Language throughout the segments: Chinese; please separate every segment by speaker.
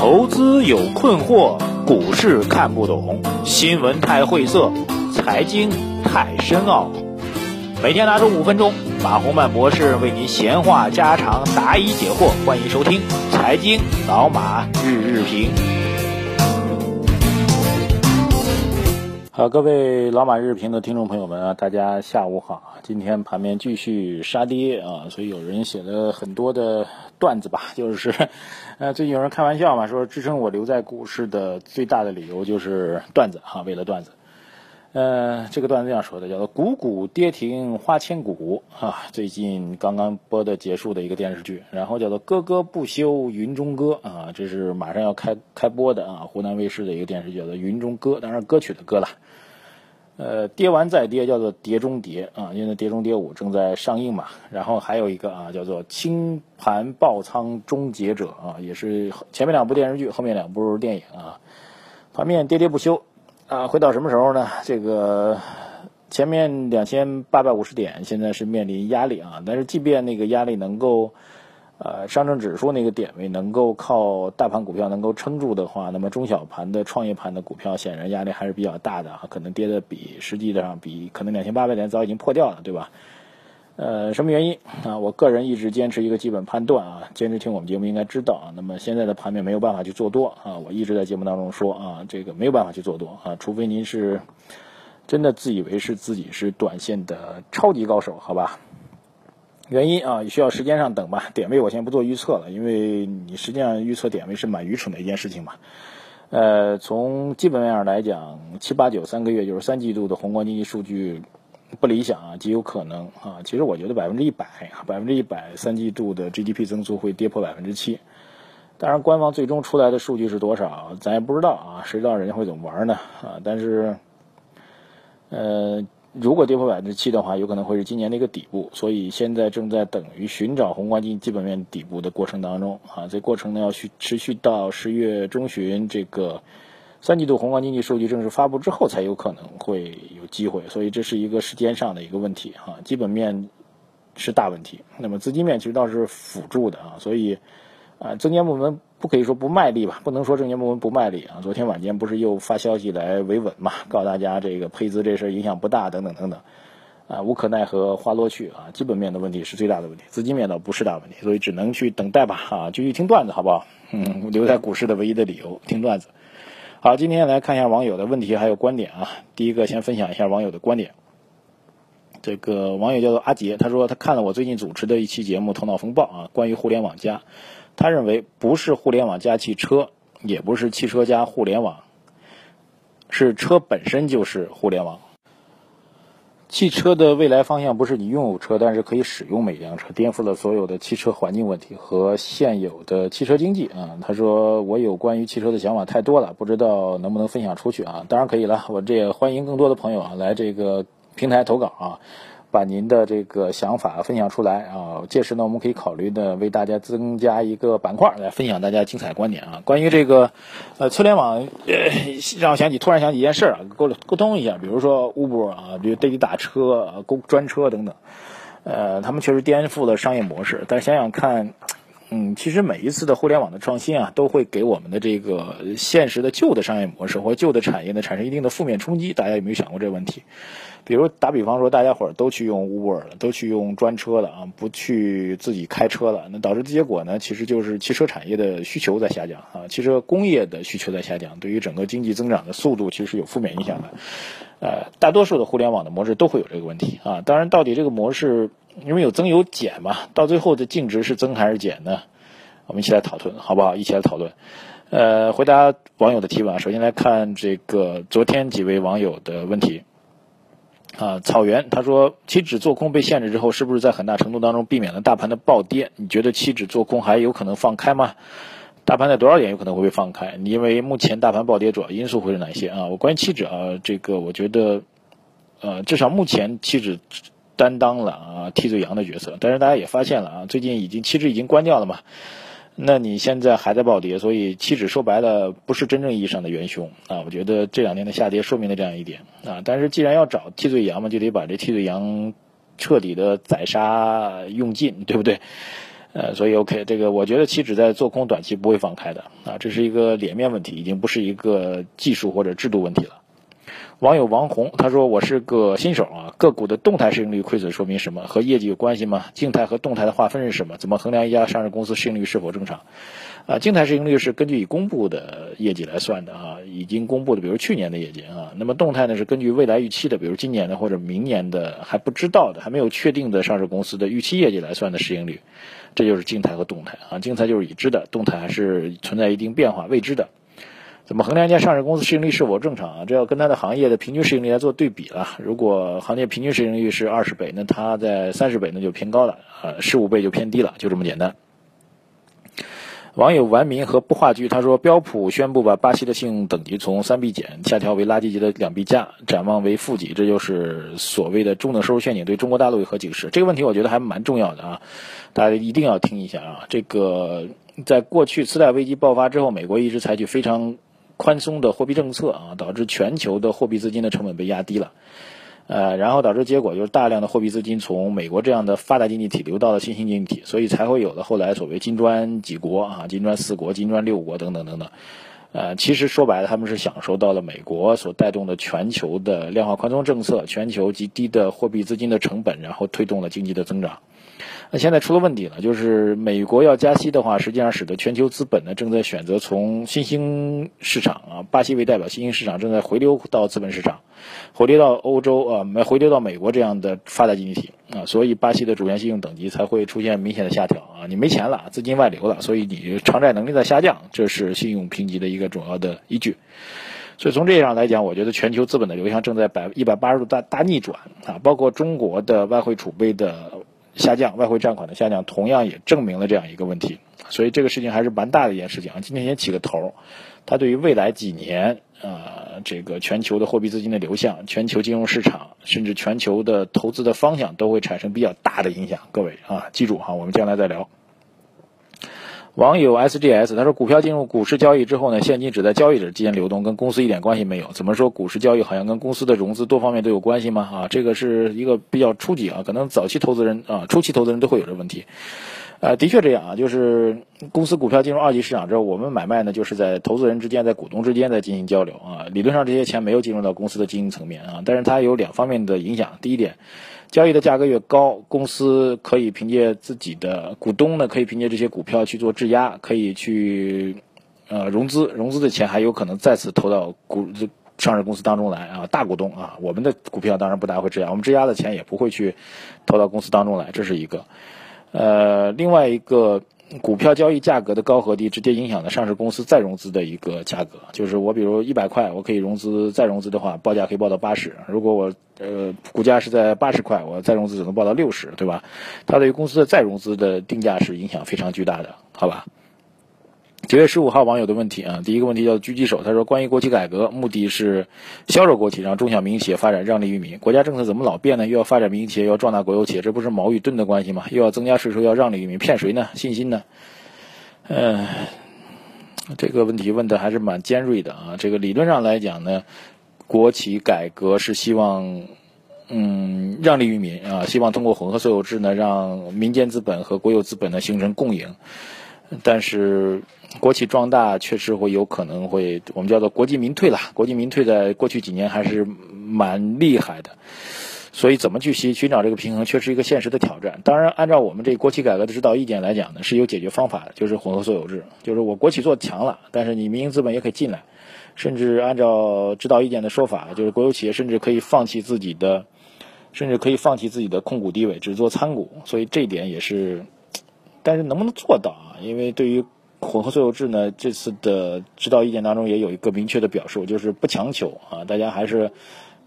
Speaker 1: 投资有困惑，股市看不懂，新闻太晦涩，财经太深奥。每天拿出五分钟，马洪曼博士为您闲话家常，答疑解惑。欢迎收听《财经老马日日评》。好，各位老马日评的听众朋友们啊，大家下午好。今天盘面继续杀跌啊，所以有人写了很多的段子吧，就是，呃，最近有人开玩笑嘛，说支撑我留在股市的最大的理由就是段子哈，为了段子。呃，这个段子这样说的，叫做“股股跌停花千骨”啊，最近刚刚播的结束的一个电视剧，然后叫做“歌歌不休云中歌”啊，这是马上要开开播的啊，湖南卫视的一个电视剧叫做《云中歌》，当然歌曲的歌了。呃，跌完再跌叫做跌中跌啊，因为跌中跌五正在上映嘛。然后还有一个啊，叫做清盘爆仓终结者啊，也是前面两部电视剧，后面两部电影啊，盘面跌跌不休。啊，会到什么时候呢？这个前面两千八百五十点现在是面临压力啊，但是即便那个压力能够，呃，上证指数那个点位能够靠大盘股票能够撑住的话，那么中小盘的创业盘的股票显然压力还是比较大的啊，可能跌的比实际上比可能两千八百点早已经破掉了，对吧？呃，什么原因啊？我个人一直坚持一个基本判断啊，坚持听我们节目应该知道啊。那么现在的盘面没有办法去做多啊，我一直在节目当中说啊，这个没有办法去做多啊，除非您是真的自以为是自己是短线的超级高手，好吧？原因啊，需要时间上等吧。点位我先不做预测了，因为你实际上预测点位是蛮愚蠢的一件事情嘛。呃，从基本面上来讲，七八九三个月就是三季度的宏观经济数据。不理想啊，极有可能啊。其实我觉得百分之一百，百分之一百三季度的 GDP 增速会跌破百分之七。当然，官方最终出来的数据是多少，咱也不知道啊。谁知道人家会怎么玩呢？啊，但是，呃，如果跌破百分之七的话，有可能会是今年的一个底部。所以现在正在等于寻找宏观经济基本面底部的过程当中啊。这过程呢要去持续到十月中旬这个。三季度宏观经济数据正式发布之后，才有可能会有机会，所以这是一个时间上的一个问题啊。基本面是大问题，那么资金面其实倒是辅助的啊。所以啊，证监部门不可以说不卖力吧？不能说证监部门不卖力啊。昨天晚间不是又发消息来维稳嘛？告诉大家这个配资这事影响不大，等等等等啊，无可奈何花落去啊。基本面的问题是最大的问题，资金面倒不是大问题，所以只能去等待吧啊。继续听段子好不好？嗯，留在股市的唯一的理由，听段子。好，今天来看一下网友的问题还有观点啊。第一个，先分享一下网友的观点。这个网友叫做阿杰，他说他看了我最近主持的一期节目《头脑风暴》啊，关于互联网加，他认为不是互联网加汽车，也不是汽车加互联网，是车本身就是互联网。汽车的未来方向不是你拥有车，但是可以使用每辆车，颠覆了所有的汽车环境问题和现有的汽车经济啊。他说我有关于汽车的想法太多了，不知道能不能分享出去啊？当然可以了，我这也欢迎更多的朋友啊来这个平台投稿啊。把您的这个想法分享出来啊！届时呢，我们可以考虑的为大家增加一个板块来分享大家精彩观点啊。关于这个呃车联网，让我想起突然想起一件事啊，沟沟通一下，比如说 Uber 啊，比如滴滴打车、公专车等等，呃，他们确实颠覆了商业模式。但想想看，嗯，其实每一次的互联网的创新啊，都会给我们的这个现实的旧的商业模式或旧的产业呢产生一定的负面冲击。大家有没有想过这个问题？比如打比方说，大家伙儿都去用 Uber 了，都去用专车了啊，不去自己开车了，那导致的结果呢，其实就是汽车产业的需求在下降啊，汽车工业的需求在下降，对于整个经济增长的速度其实有负面影响的。呃，大多数的互联网的模式都会有这个问题啊。当然，到底这个模式因为有增有减嘛，到最后的净值是增还是减呢？我们一起来讨论，好不好？一起来讨论。呃，回答网友的提问啊，首先来看这个昨天几位网友的问题。啊，草原他说，期指做空被限制之后，是不是在很大程度当中避免了大盘的暴跌？你觉得期指做空还有可能放开吗？大盘在多少点有可能会被放开？你因为目前大盘暴跌主要因素会是哪些啊？我关于期指啊，这个我觉得，呃，至少目前期指担当了啊替罪羊的角色，但是大家也发现了啊，最近已经期指已经关掉了嘛。那你现在还在暴跌，所以期指说白了不是真正意义上的元凶啊！我觉得这两天的下跌说明了这样一点啊。但是既然要找替罪羊嘛，就得把这替罪羊彻底的宰杀用尽，对不对？呃，所以 OK，这个我觉得期指在做空短期不会放开的啊，这是一个脸面问题，已经不是一个技术或者制度问题了。网友王红他说：“我是个新手啊，个股的动态市盈率亏损说明什么？和业绩有关系吗？静态和动态的划分是什么？怎么衡量一家上市公司市盈率是否正常？啊，静态市盈率是根据已公布的业绩来算的啊，已经公布的，比如去年的业绩啊。那么动态呢是根据未来预期的，比如今年的或者明年的还不知道的、还没有确定的上市公司的预期业绩来算的市盈率，这就是静态和动态啊。静态就是已知的，动态还是存在一定变化、未知的。”怎么衡量一家上市公司市盈率是否正常啊？这要跟它的行业的平均市盈率来做对比了。如果行业平均市盈率是二十倍，那它在三十倍那就偏高了，呃，十五倍就偏低了，就这么简单。网友完民和不话剧他说，标普宣布把巴西的信用等级从三 B 减下调为垃圾级的两 B 加，展望为负级，这就是所谓的中等收入陷阱，对中国大陆有何警示？这个问题我觉得还蛮重要的啊，大家一定要听一下啊。这个在过去次贷危机爆发之后，美国一直采取非常。宽松的货币政策啊，导致全球的货币资金的成本被压低了，呃，然后导致结果就是大量的货币资金从美国这样的发达经济体流到了新兴经济体，所以才会有了后来所谓金砖几国啊、金砖四国、金砖六国等等等等。呃，其实说白了，他们是享受到了美国所带动的全球的量化宽松政策、全球极低的货币资金的成本，然后推动了经济的增长。那现在出了问题了，就是美国要加息的话，实际上使得全球资本呢正在选择从新兴市场啊，巴西为代表新兴市场正在回流到资本市场，回流到欧洲啊，没回流到美国这样的发达经济体啊，所以巴西的主权信用等级才会出现明显的下调啊，你没钱了，资金外流了，所以你偿债能力在下降，这是信用评级的一个主要的依据。所以从这上来讲，我觉得全球资本的流向正在百一百八十度大大逆转啊，包括中国的外汇储备的。下降，外汇占款的下降，同样也证明了这样一个问题，所以这个事情还是蛮大的一件事情啊。今天先起个头，它对于未来几年啊，这个全球的货币资金的流向、全球金融市场，甚至全球的投资的方向，都会产生比较大的影响。各位啊，记住哈，我们将来再聊。网友 SGS 他说，股票进入股市交易之后呢，现金只在交易者之间流动，跟公司一点关系没有。怎么说股市交易好像跟公司的融资多方面都有关系吗？啊，这个是一个比较初级啊，可能早期投资人啊，初期投资人都会有这问题。呃，的确这样啊，就是公司股票进入二级市场之后，我们买卖呢，就是在投资人之间、在股东之间在进行交流啊。理论上这些钱没有进入到公司的经营层面啊，但是它有两方面的影响。第一点。交易的价格越高，公司可以凭借自己的股东呢，可以凭借这些股票去做质押，可以去呃融资，融资的钱还有可能再次投到股上市公司当中来啊。大股东啊，我们的股票当然不大会质押，我们质押的钱也不会去投到公司当中来，这是一个。呃，另外一个。股票交易价格的高和低，直接影响了上市公司再融资的一个价格。就是我比如一百块，我可以融资再融资的话，报价可以报到八十。如果我呃股价是在八十块，我再融资只能报到六十，对吧？它对于公司的再融资的定价是影响非常巨大的，好吧？九月十五号网友的问题啊，第一个问题叫狙击手，他说关于国企改革，目的是削弱国企，让中小民营企业发展，让利于民。国家政策怎么老变呢？又要发展民营企业，又要壮大国有企业，这不是矛与盾的关系吗？又要增加税收，要让利于民，骗谁呢？信心呢？嗯，这个问题问的还是蛮尖锐的啊。这个理论上来讲呢，国企改革是希望嗯让利于民啊，希望通过混合所有制呢，让民间资本和国有资本呢形成共赢，但是。国企壮大确实会有可能会，我们叫做国进民退了。国进民退在过去几年还是蛮厉害的，所以怎么去寻寻找这个平衡，却是一个现实的挑战。当然，按照我们这国企改革的指导意见来讲呢，是有解决方法的，就是混合所有制，就是我国企做强了，但是你民营资本也可以进来，甚至按照指导意见的说法，就是国有企业甚至可以放弃自己的，甚至可以放弃自己的控股地位，只做参股。所以这一点也是，但是能不能做到啊？因为对于混合所有制呢？这次的指导意见当中也有一个明确的表述，就是不强求啊，大家还是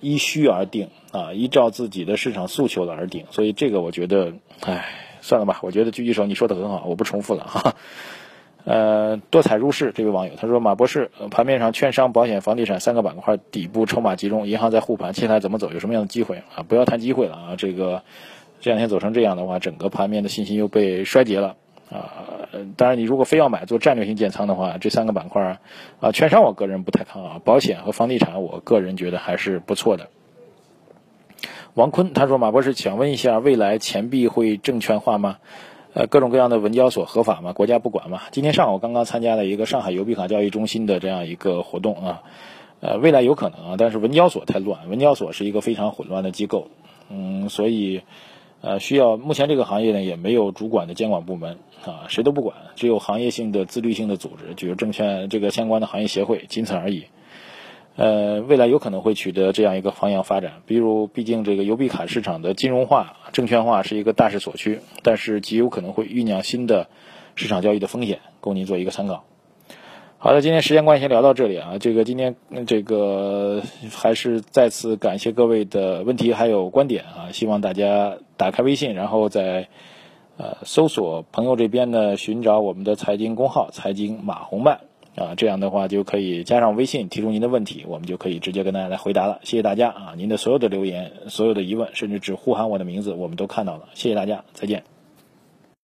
Speaker 1: 依需而定啊，依照自己的市场诉求的而定。所以这个我觉得，唉，算了吧。我觉得狙击手你说的很好，我不重复了哈。呃，多彩入市这位网友他说，马博士，盘面上券商、保险、房地产三个板块底部筹码集中，银行在护盘，接下来怎么走？有什么样的机会啊？不要谈机会了啊！这个这两天走成这样的话，整个盘面的信心又被衰竭了啊。当然，你如果非要买做战略性建仓的话，这三个板块啊，券商我个人不太看好，保险和房地产我个人觉得还是不错的。王坤他说：“马博士，想问一下，未来钱币会证券化吗？”呃，各种各样的文交所合法嘛，国家不管嘛。今天上午刚刚参加了一个上海邮币卡交易中心的这样一个活动啊，呃，未来有可能啊，但是文交所太乱，文交所是一个非常混乱的机构，嗯，所以呃，需要目前这个行业呢也没有主管的监管部门啊，谁都不管，只有行业性的自律性的组织，就是证券这个相关的行业协会，仅此而已。呃，未来有可能会取得这样一个方向发展，比如，毕竟这个邮币卡市场的金融化、证券化是一个大势所趋，但是极有可能会酝酿新的市场交易的风险，供您做一个参考。好的，今天时间关系先聊到这里啊，这个今天这个还是再次感谢各位的问题还有观点啊，希望大家打开微信，然后在呃搜索朋友这边呢寻找我们的财经公号“财经马红漫”。啊，这样的话就可以加上微信提出您的问题，我们就可以直接跟大家来回答了。谢谢大家啊，您的所有的留言、所有的疑问，甚至只呼喊我的名字，我们都看到了。谢谢大家，再见。